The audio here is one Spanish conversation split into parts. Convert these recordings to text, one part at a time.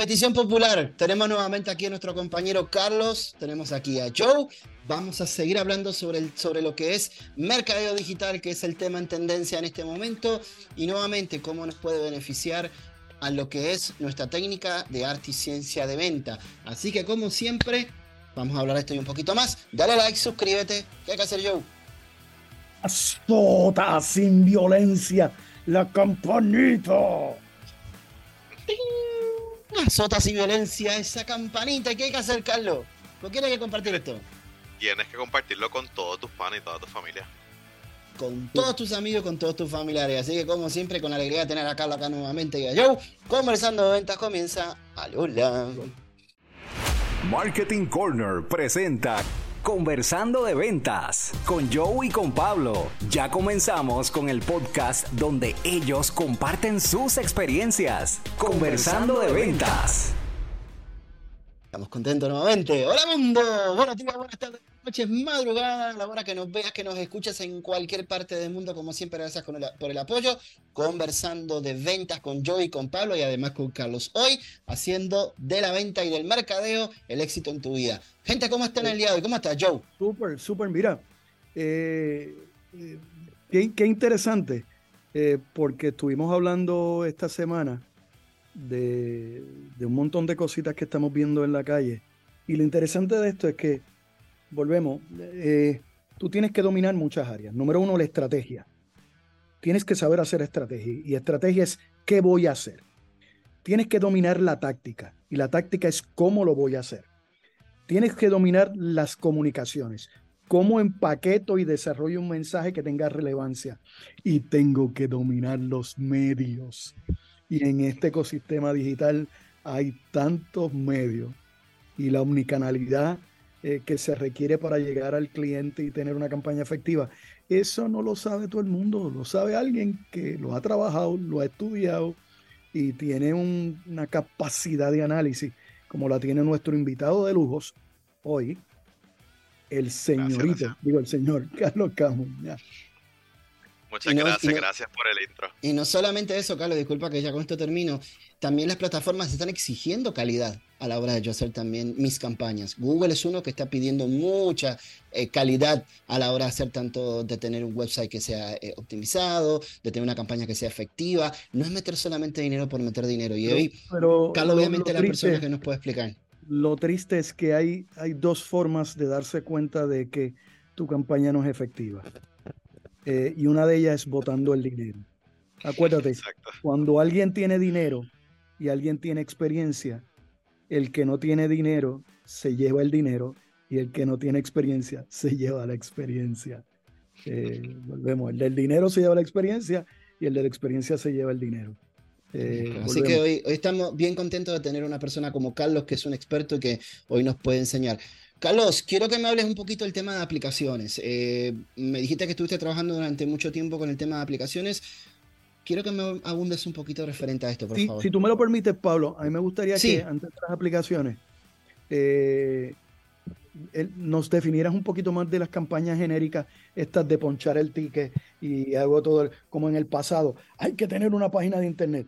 petición popular. Tenemos nuevamente aquí a nuestro compañero Carlos, tenemos aquí a Joe. Vamos a seguir hablando sobre, el, sobre lo que es mercadeo digital, que es el tema en tendencia en este momento, y nuevamente cómo nos puede beneficiar a lo que es nuestra técnica de arte y ciencia de venta. Así que como siempre, vamos a hablar de esto y un poquito más. Dale like, suscríbete. ¿Qué hay que hacer, Joe? Azota sin violencia la campanita. Azota sin violencia esa campanita. ¿Qué hay que hacer, Carlos? ¿Por qué hay que compartir esto? Tienes que compartirlo con todos tus panes y toda tu familia. Con todos tus amigos, con todos tus familiares. Así que, como siempre, con alegría de tener a Carlos acá nuevamente y a Joe. Conversando de ventas comienza. Alola. Marketing Corner presenta Conversando de Ventas con Joe y con Pablo. Ya comenzamos con el podcast donde ellos comparten sus experiencias. Conversando de Ventas. Estamos contentos nuevamente. Hola mundo. Buenos días, buenas tardes, noches, madrugada, la hora que nos veas, que nos escuches en cualquier parte del mundo. Como siempre, gracias por el apoyo. Conversando de ventas con Joe y con Pablo y además con Carlos. Hoy haciendo de la venta y del mercadeo el éxito en tu vida. Gente, ¿cómo están el día de hoy? ¿Cómo estás, Joe? Súper, súper. Mira, eh, eh, qué, qué interesante, eh, porque estuvimos hablando esta semana de, de un montón de cositas que estamos viendo en la calle. Y lo interesante de esto es que, volvemos, eh, tú tienes que dominar muchas áreas. Número uno, la estrategia. Tienes que saber hacer estrategia. Y estrategia es qué voy a hacer. Tienes que dominar la táctica. Y la táctica es cómo lo voy a hacer. Tienes que dominar las comunicaciones. Cómo empaqueto y desarrollo un mensaje que tenga relevancia. Y tengo que dominar los medios. Y en este ecosistema digital hay tantos medios y la omnicanalidad eh, que se requiere para llegar al cliente y tener una campaña efectiva. Eso no lo sabe todo el mundo, lo sabe alguien que lo ha trabajado, lo ha estudiado y tiene un- una capacidad de análisis como la tiene nuestro invitado de lujos hoy, el señorito, gracias. digo el señor Carlos Camus. Muchas no- gracias, no- gracias por el intro. Y no solamente eso, Carlos, disculpa que ya con esto termino. También las plataformas están exigiendo calidad a la hora de yo hacer también mis campañas. Google es uno que está pidiendo mucha eh, calidad a la hora de hacer tanto de tener un website que sea eh, optimizado, de tener una campaña que sea efectiva. No es meter solamente dinero por meter dinero. Y hoy, pero Carlos, lo- obviamente, la persona que nos puede explicar. Lo triste es que hay, hay dos formas de darse cuenta de que tu campaña no es efectiva. Eh, y una de ellas es botando el dinero. Acuérdate, Exacto. cuando alguien tiene dinero y alguien tiene experiencia, el que no tiene dinero se lleva el dinero y el que no tiene experiencia se lleva la experiencia. Eh, volvemos, el del dinero se lleva la experiencia y el de la experiencia se lleva el dinero. Eh, Así que hoy, hoy estamos bien contentos de tener una persona como Carlos, que es un experto y que hoy nos puede enseñar. Carlos, quiero que me hables un poquito del tema de aplicaciones. Eh, me dijiste que estuviste trabajando durante mucho tiempo con el tema de aplicaciones. Quiero que me abundes un poquito referente a esto, por Si, favor. si tú me lo permites, Pablo, a mí me gustaría Sí. que antes de las aplicaciones eh, el- nos definieras un poquito más de las campañas genéricas, estas de ponchar el ticket y algo todo el- como en el pasado. Hay que tener una página de internet.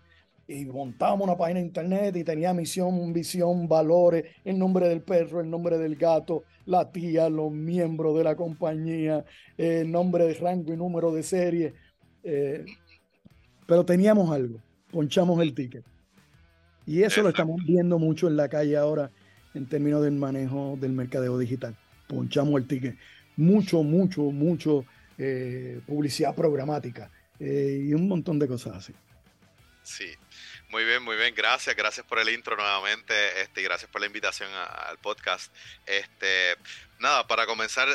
Y montábamos una página de internet y tenía misión, visión, valores, el nombre del perro, el nombre del gato, la tía, los miembros de la compañía, el nombre de rango y número de serie. eh, pero teníamos algo, ponchamos el ticket. Y eso lo estamos viendo mucho en la calle ahora en términos del manejo del mercadeo digital. Ponchamos el ticket. Mucho, mucho, mucho eh, publicidad programática eh, y un montón de cosas así. Sí, muy bien, muy bien, gracias, gracias por el intro nuevamente, este, y gracias por la invitación a- al podcast. Este, nada, para comenzar,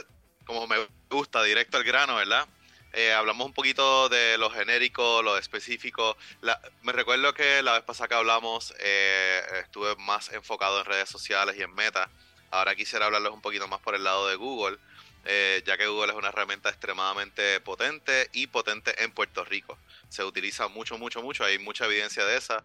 como me gusta, directo al grano, ¿verdad? Eh, hablamos un poquito de lo genérico, lo específico. La- me recuerdo que la vez pasada que hablamos eh, estuve más enfocado en redes sociales y en meta. Ahora quisiera hablarles un poquito más por el lado de Google, eh, ya que Google es una herramienta extremadamente potente y potente en Puerto Rico se utiliza mucho, mucho, mucho. Hay mucha evidencia de esa.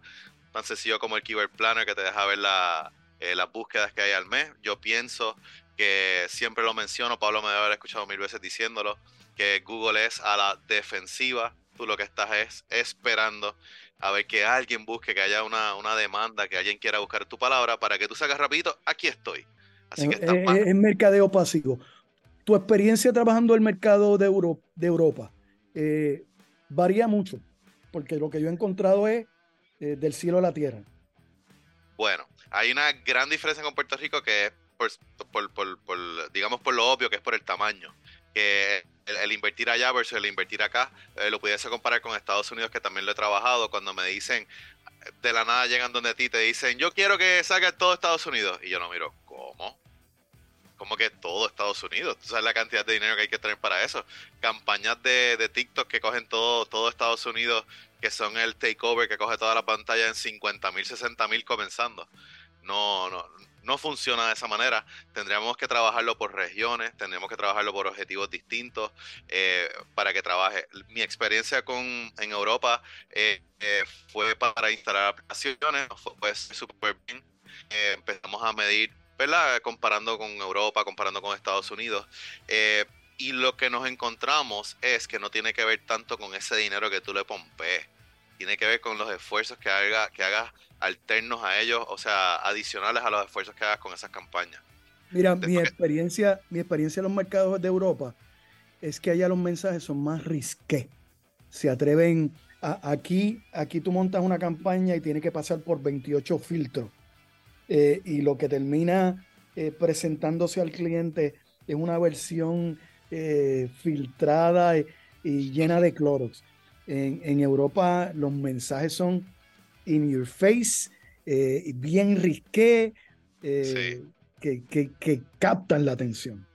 Tan sencillo como el Keyword Planner que te deja ver la, eh, las búsquedas que hay al mes. Yo pienso que siempre lo menciono, Pablo me debe haber escuchado mil veces diciéndolo, que Google es a la defensiva. Tú lo que estás es esperando a ver que alguien busque, que haya una, una demanda, que alguien quiera buscar tu palabra, para que tú sacas rapidito, aquí estoy. Así que está es, mercadeo pasivo. Tu experiencia trabajando el mercado de, de Europa eh, varía mucho, porque lo que yo he encontrado es eh, del cielo a la tierra. Bueno, hay una gran diferencia con Puerto Rico que es por, por, digamos, por lo obvio, que es por el tamaño. Que el, invertir allá versus el invertir acá, eh, lo pudiese comparar con Estados Unidos, que también lo he trabajado, cuando me dicen, de la nada llegan donde ti, te dicen, yo quiero que salga todo Estados Unidos. Y yo no miro. Como que todo Estados Unidos. Tú sabes la cantidad de dinero que hay que tener para eso. Campañas de, de TikTok que cogen todo, todo Estados Unidos, que son el takeover que coge toda la pantalla en 50 mil, 60 mil comenzando. No, no, no funciona de esa manera. Tendríamos que trabajarlo por regiones, tendríamos que trabajarlo por objetivos distintos eh, para que trabaje. Mi experiencia con, en Europa eh, eh, fue para instalar aplicaciones, fue súper bien. empezamos a medir ¿verdad? Comparando con Europa, comparando con Estados Unidos. Eh, y lo que nos encontramos es que no tiene que ver tanto con ese dinero que tú le pompees. Tiene que ver con los esfuerzos que, haga, que hagas alternos a ellos, o sea, adicionales a los esfuerzos que hagas con esas campañas. Mira, mi experiencia, mi experiencia en los mercados de Europa es que allá los mensajes son más risqué. Se atreven a, aquí, aquí tú montas una campaña y tiene que pasar por 28 filtros eh, y lo que termina eh, presentándose al cliente es una versión eh, filtrada y, llena de clorox. En, Europa los mensajes son in your face, bien risqué, que, que captan la atención.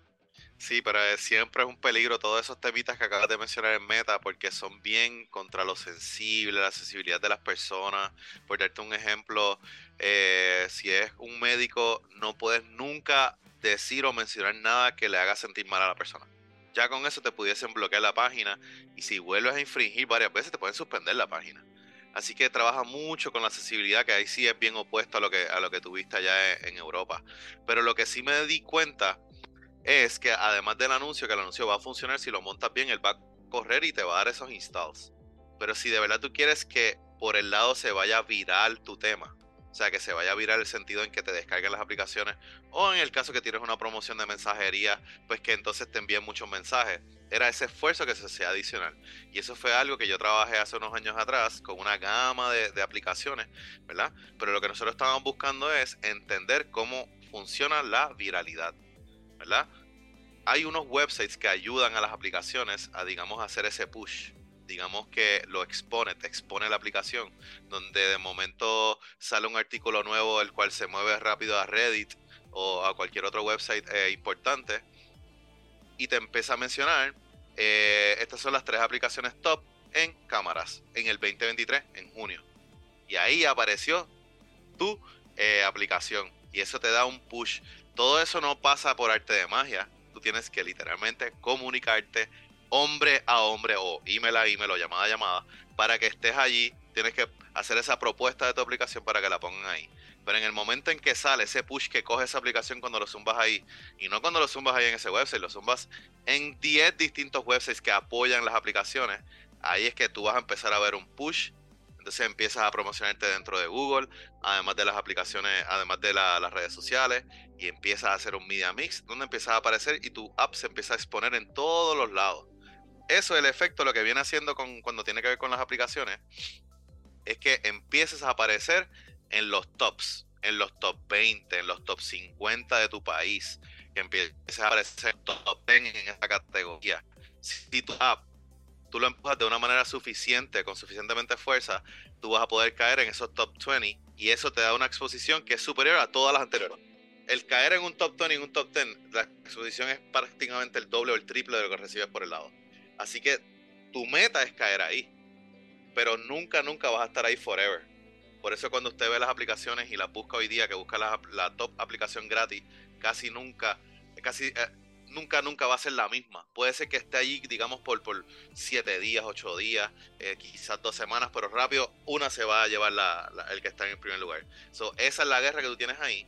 Sí, pero siempre es un peligro todos esos temitas que acabas de mencionar en Meta porque son bien contra lo sensible, la sensibilidad de las personas. Por darte un ejemplo, eh, si es un médico, no puedes nunca decir o mencionar nada que le haga sentir mal a la persona. Ya con eso te pudiesen bloquear la página y si vuelves a infringir varias veces te pueden suspender la página. Así que trabaja mucho con la accesibilidad, que ahí sí es bien opuesto a lo que, a lo que tuviste allá en Europa. Pero lo que sí me di cuenta es que además del anuncio, que el anuncio va a funcionar, si lo montas bien, él va a correr y te va a dar esos installs. Pero si de verdad tú quieres que por el lado se vaya viral tu tema, o sea, que se vaya a virar el sentido en que te descarguen las aplicaciones, o en el caso que tienes una promoción de mensajería, pues que entonces te envíen muchos mensajes. Era ese esfuerzo que se hacía adicional. Y eso fue algo que yo trabajé hace unos años atrás con una gama de, de aplicaciones, ¿verdad? Pero lo que nosotros estábamos buscando es entender cómo funciona la viralidad. ¿verdad? Hay unos websites que ayudan a las aplicaciones a, digamos, hacer ese push. Digamos que lo expone, te expone la aplicación, donde de momento sale un artículo nuevo el cual se mueve rápido a Reddit o a cualquier otro website eh, importante y te empieza a mencionar, eh, estas son las tres aplicaciones top en cámaras en el 2023, en junio. Y ahí apareció tu eh, aplicación y eso te da un push todo eso no pasa por arte de magia. Tienes que literalmente comunicarte hombre a hombre o email a email o llamada a llamada para que estés allí. Tienes que hacer esa propuesta de tu aplicación para que la pongan ahí. Pero en el momento en que sale ese push que coge esa aplicación cuando lo zumbas ahí, y no cuando lo zumbas ahí en ese website, lo zumbas en 10 distintos websites que apoyan las aplicaciones, ahí es que tú vas a empezar a ver un push entonces empiezas a promocionarte dentro de Google, además de las aplicaciones, además de las redes sociales, y empiezas a hacer un media mix donde empiezas a aparecer y tu app se empieza a exponer en todos los lados. Eso es el efecto, lo que viene haciendo con, cuando tiene que ver con las aplicaciones, es que empieces a aparecer en los tops, en los top 20, en los top 50 de tu país, que empieces a aparecer en top 10 en esa categoría. Si tu app tú lo empujas de una manera suficiente, con suficientemente fuerza, tú vas a poder caer en esos top 20 y eso te da una exposición que es superior a todas las anteriores. El caer en un top 20 y un top 10, la exposición es prácticamente el doble o el triple de lo que recibes por el lado. Así que tu meta es caer ahí, pero nunca, nunca vas a estar ahí forever. Por eso cuando usted ve las aplicaciones y las busca hoy día, que busca la, la top aplicación gratis, casi nunca, casi... Eh, nunca, nunca va a ser la misma. Puede ser que esté allí, digamos, por, por siete días, ocho días, eh, quizás dos semanas, pero rápido una se va a llevar la, el que está en el primer lugar. So, esa es la guerra que tú tienes ahí,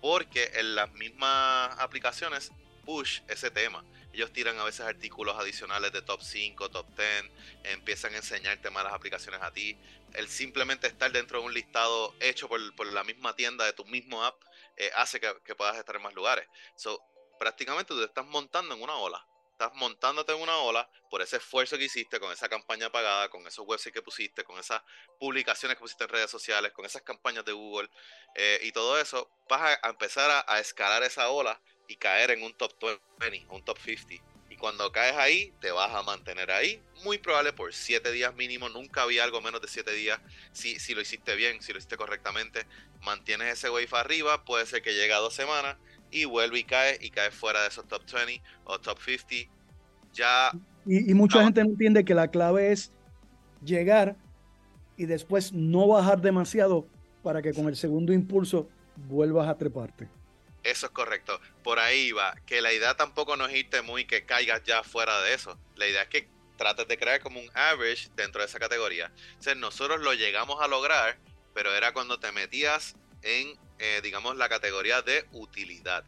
porque en las mismas aplicaciones push ese tema. ellos tiran a veces artículos adicionales de top 5, top 10, empiezan a enseñarte malas aplicaciones a ti. El simplemente estar dentro de un listado hecho por, la misma tienda de tu mismo app eh, hace que, que, puedas estar en más lugares. So, prácticamente tú te estás montando en una ola estás montándote en una ola por ese esfuerzo que hiciste con esa campaña pagada, con esos websites que pusiste, con esas publicaciones que pusiste en redes sociales, con esas campañas de Google eh, y todo eso, vas a, empezar a, escalar esa ola y caer en un top 20, un top 50. Y cuando caes ahí, te vas a mantener ahí, muy probable por 7 días mínimo. Nunca había algo menos de 7 días. Si, si lo hiciste bien, si lo hiciste correctamente, mantienes ese wave arriba. Puede ser que llegue a dos semanas y vuelve y cae y cae fuera de esos top 20 o top 50. Ya. Y, mucha gente no entiende que la clave es llegar y después no bajar demasiado para que con el segundo impulso vuelvas a treparte. Eso es correcto. Por ahí va. Que la idea tampoco no es irte muy que caigas ya fuera de eso. La idea es que trates de crear como un average dentro de esa categoría. O sea, nosotros lo llegamos a lograr, pero era cuando te metías en eh, digamos, la categoría de utilidad.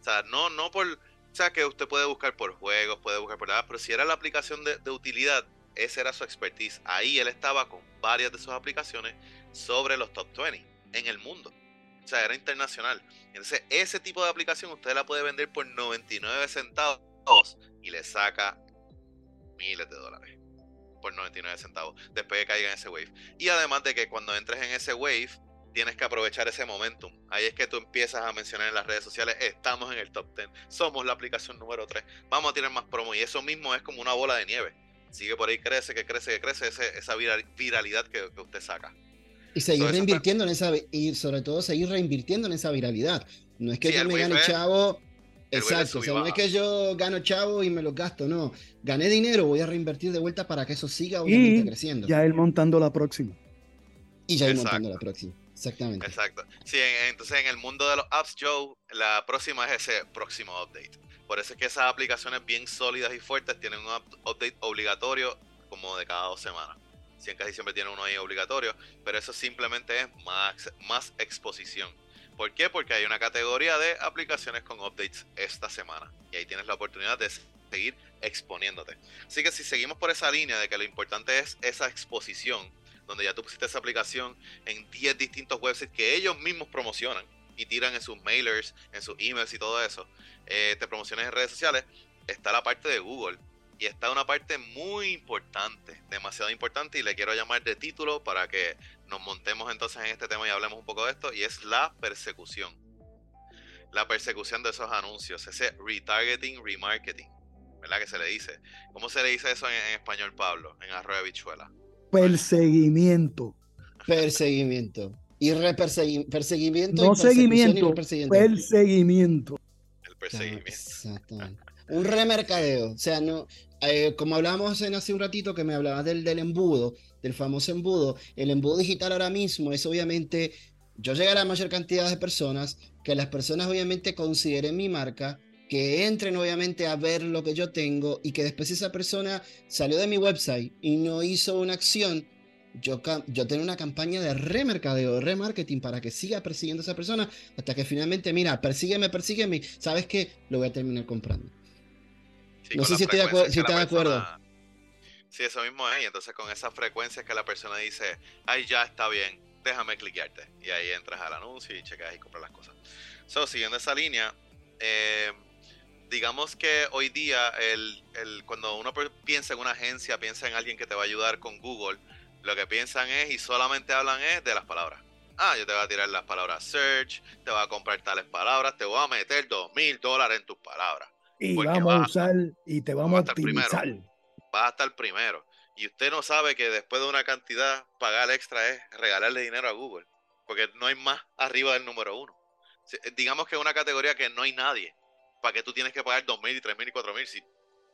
O sea, no, no por, o sea, que usted puede buscar por juegos, puede buscar por nada, pero si era la aplicación de, de utilidad, esa era su expertise. Ahí él estaba con varias de sus aplicaciones sobre los top 20 en el mundo. O sea, era internacional. Entonces, ese tipo de aplicación usted la puede vender por 99 centavos y le saca miles de dólares por 99 centavos después de caiga en ese wave. Y además de que cuando entres en ese wave, tienes que aprovechar ese momentum. Ahí es que tú empiezas a mencionar en las redes sociales, estamos en el top 10, somos la aplicación número 3, vamos a tener más promo y eso mismo es como una bola de nieve. Sigue por ahí, crece, que crece, que crece esa viralidad que, usted saca. Y seguir reinvirtiendo en esa, y sobre todo seguir reinvirtiendo en esa viralidad. No es que yo me gane chavo, exacto, o sea, no es que yo gano chavo y me lo gasto, no. Gané dinero, voy a reinvertir de vuelta para que eso siga obviamente creciendo. Ya él montando la próxima. Y ya él montando la próxima. Exactamente. Exacto. Sí, entonces en el mundo de los apps, Joe, la próxima es ese próximo update. Por eso es que esas aplicaciones bien sólidas y fuertes tienen un update obligatorio como de cada dos semanas. Sí, casi siempre tienen uno ahí obligatorio, pero eso simplemente es más, más exposición. ¿Por qué? Porque hay una categoría de aplicaciones con updates esta semana. Y ahí tienes la oportunidad de seguir exponiéndote. Así que si seguimos por esa línea de que lo importante es esa exposición, donde ya tú pusiste esa aplicación en 10 distintos websites que ellos mismos promocionan y tiran en sus mailers, en sus emails y todo eso, eh, te promociones en redes sociales, está la parte de Google. Y está una parte muy importante, demasiado importante, y le quiero llamar de título para que nos montemos entonces en este tema y hablemos un poco de esto, y es la persecución. La persecución de esos anuncios, ese retargeting, remarketing, ¿verdad? Que se le dice. ¿Cómo se le dice eso en, español, Pablo? En arroyo bichuela. Perseguimiento. Perseguimiento. Y perseguimiento. No seguimiento. perseguimiento. El perseguimiento. Exactamente. Un remercadeo. O sea, no. Eh, como hablábamos en hace un ratito que me hablabas del, del embudo, del famoso embudo, el embudo digital ahora mismo es obviamente yo llegar a la mayor cantidad de personas, que las personas obviamente consideren mi marca, que entren obviamente a ver lo que yo tengo y que después esa persona salió de mi website y no hizo una acción, yo, yo tengo una campaña de remercadeo, de remarketing para que siga persiguiendo a esa persona hasta que finalmente, mira, persígueme, persígueme, ¿sabes qué? Lo voy a terminar comprando. no sé si estoy de si de acuerdo. Sí, eso mismo es. Y entonces con esa frecuencia que la persona dice, ay, ya está bien, déjame cliquearte. Y ahí entras al anuncio y checas y compras las cosas. So, siguiendo esa línea, eh, digamos que hoy día, el, el, cuando uno piensa en una agencia, piensa en alguien que te va a ayudar con Google, lo que piensan es y solamente hablan es de las palabras. Ah, yo te voy a tirar las palabras search, te voy a comprar tales palabras, te voy a meter dos mil dólares en tus palabras. Y vamos a usar y te vamos a optimizar. Vas a estar primero. Y usted no sabe que después de una cantidad, pagar extra es regalarle dinero a Google. Porque no hay más arriba del número uno. Digamos que es una categoría que no hay nadie. ¿Para qué tú tienes que pagar 2.000 y 3.000 y 4.000 si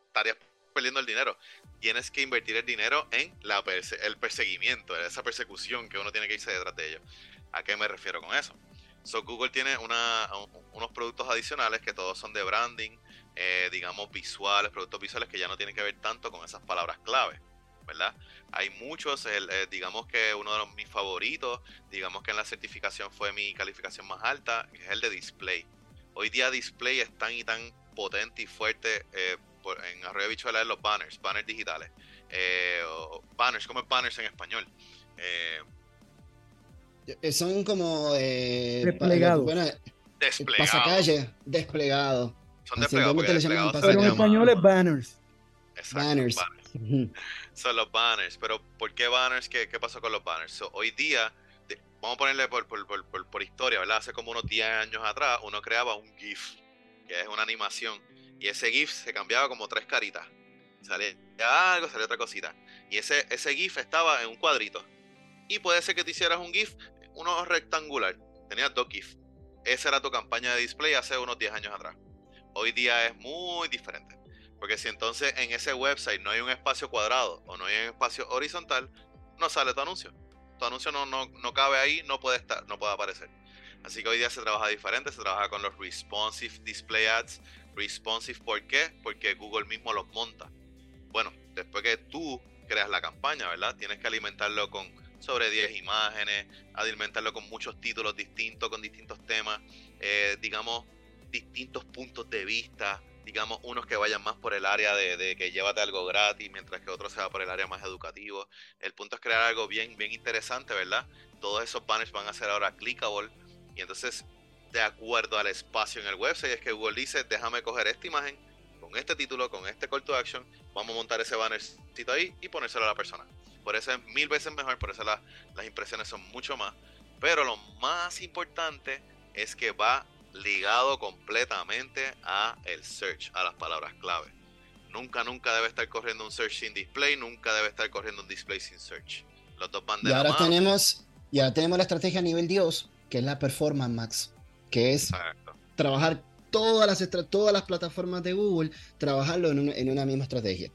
estarías perdiendo el dinero? Tienes que invertir el dinero en la el perseguimiento, esa persecución que uno tiene que irse detrás de ellos. ¿A qué me refiero con eso? So, Google tiene unos productos adicionales que todos son de branding, eh, digamos visuales, productos visuales que ya no tienen que ver tanto con esas palabras clave, ¿verdad? Hay muchos, eh, digamos que uno de mis favoritos, digamos que en la certificación fue mi calificación más alta, es el de display. Hoy día display es tan y tan potente y fuerte, eh, en Arroyo Bichuela es los banners, banners digitales. Eh, o banners, ¿cómo es banners en español? Eh, son como... Eh, desplegados. Bueno, desplegados. Pasacalle, desplegado. Son desplegados. Pero en español es banners. Exacto, banners. Son los banners. Pero ¿por qué banners? ¿Qué, qué pasó con los banners? hoy día vamos a ponerle por, historia, ¿verdad? Hace como unos 10 años atrás uno creaba un GIF, que es una animación, y ese GIF se cambiaba como tres caritas. Salía algo, salía otra cosita. Y ese, ese GIF estaba en un cuadrito. Y puede ser que te hicieras un GIF, uno rectangular. Tenías dos GIFs. Esa era tu campaña de display hace unos 10 años atrás. Hoy día es muy diferente. Porque si entonces en ese website no hay un espacio cuadrado o no hay un espacio horizontal, no sale tu anuncio tu anuncio no, no, no cabe ahí, no puede estar, no puede aparecer. Así que hoy día se trabaja diferente, se trabaja con los responsive display ads. Responsive, ¿por qué? Porque Google mismo los monta. Bueno, después que tú creas la campaña, ¿verdad? Tienes que alimentarlo con sobre 10 imágenes, alimentarlo con muchos títulos distintos, con distintos temas, eh, digamos, distintos puntos de vista, digamos, unos que vayan más por el área de, que llévate algo gratis, mientras que otros se va por el área más educativo. El punto es crear algo bien, bien interesante, ¿verdad? Todos esos banners van a ser ahora clickable y entonces, de acuerdo al espacio en el website, es que Google dice, déjame coger esta imagen con este título, con este call to action, vamos a montar ese bannercito ahí y ponérselo a la persona. Por eso es mil veces mejor, por eso las impresiones son mucho más. Pero lo más importante es que va ligado completamente a el search, a las palabras clave. Nunca, nunca debe estar corriendo un search sin display, nunca debe estar corriendo un display sin search. Los dos van de y ahora tenemos Y ahora tenemos la estrategia a nivel Dios, que es la Performance Max, que es trabajar todas las, todas las plataformas de Google, trabajarlo en una misma estrategia.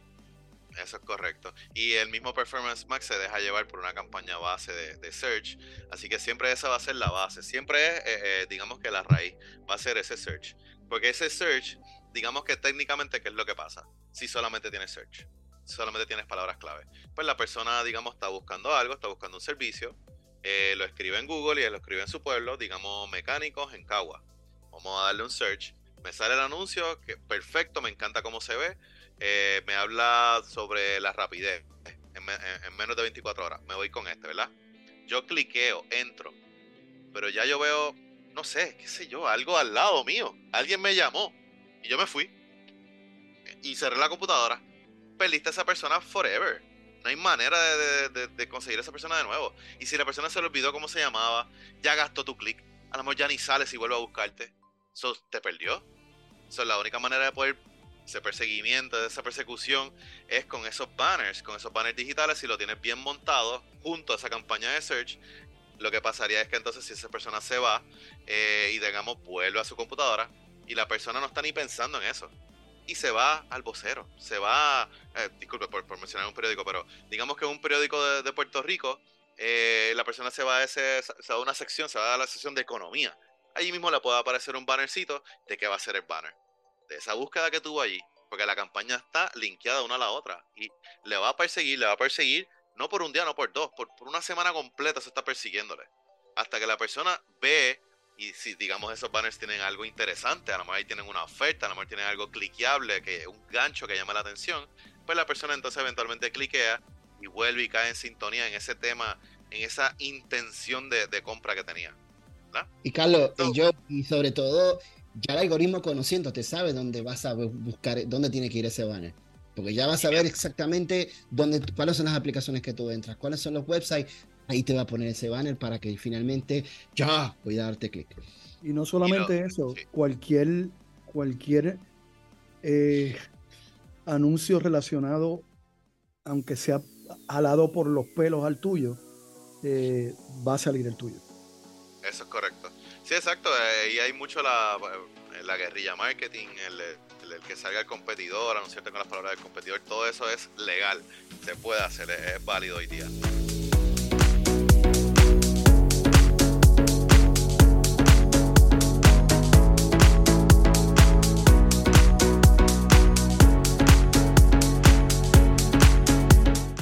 Eso es correcto. Y el mismo Performance Max se deja llevar por una campaña base de, search. Así que siempre esa va a ser la base. Siempre es, eh, eh, digamos que la raíz va a ser ese search. Porque ese search, digamos que técnicamente, ¿qué es lo que pasa? Si solamente tienes search, solamente tienes palabras clave. Pues la persona, digamos, está buscando algo, está buscando un servicio, eh, lo escribe en Google y lo escribe en su pueblo, digamos, mecánicos en Cagua. Vamos a darle un search. Me sale el anuncio, que perfecto, me encanta cómo se ve eh, me habla sobre la rapidez en, menos de 24 horas. Me voy con este, ¿verdad? Yo cliqueo, entro, pero ya yo veo, no sé, qué sé yo, algo al lado mío. Alguien me llamó y yo me fui y cerré la computadora. Perdiste a esa persona forever. No hay manera de, conseguir a esa persona de nuevo. Y si la persona se le olvidó cómo se llamaba, ya gastó tu clic. A lo mejor ya ni sales y vuelve a buscarte. Eso te perdió. Es la única manera de poder ese perseguimiento, esa persecución, es con esos banners, con esos banners digitales, si lo tienes bien montado junto a esa campaña de search, lo que pasaría es que entonces si esa persona se va eh, y digamos vuelve a su computadora y la persona no está ni pensando en eso y se va al vocero, se va, eh, disculpe por, mencionar un periódico, pero digamos que un periódico de, Puerto Rico, eh, la persona se va a, ese, se va a una sección, se va a la sección de economía. Allí mismo le puede aparecer un bannercito de qué va a ser el banner de esa búsqueda que tuvo allí, porque la campaña está linkeada una a la otra y le va a perseguir, le va a perseguir no por un día, no por dos, por, una semana completa se está persiguiéndole. Hasta que la persona ve y si digamos esos banners tienen algo interesante, a lo mejor ahí tienen una oferta, a lo mejor tienen algo cliqueable, que un gancho que llama la atención, pues la persona entonces eventualmente cliquea y vuelve y cae en sintonía en ese tema, en esa intención de, compra que tenía. Y Carlos, y yo, y sobre todo, ya el algoritmo conociendo te sabe dónde vas a buscar, dónde tiene que ir ese banner. Porque ya vas a ver exactamente dónde, cuáles son las aplicaciones que tú entras, cuáles son los websites. Ahí te va a poner ese banner para que finalmente ya voy a darte clic. Y no solamente eso, cualquier, cualquier eh, anuncio relacionado, aunque sea alado por los pelos al tuyo, eh, va a salir el tuyo. Eso es correcto. Sí, exacto. Eh, y hay mucho la, eh, la guerrilla marketing, el, el, que salga el competidor, anunciarte con las palabras del competidor. Todo eso es legal. Se puede hacer, es, válido hoy día.